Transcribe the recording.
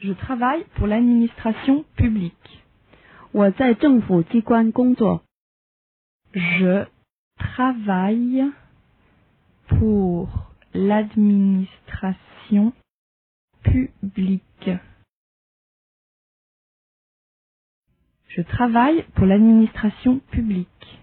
Je travaille pour l'administration publique. Je travaille pour l'administration publique. Je travaille pour l'administration publique.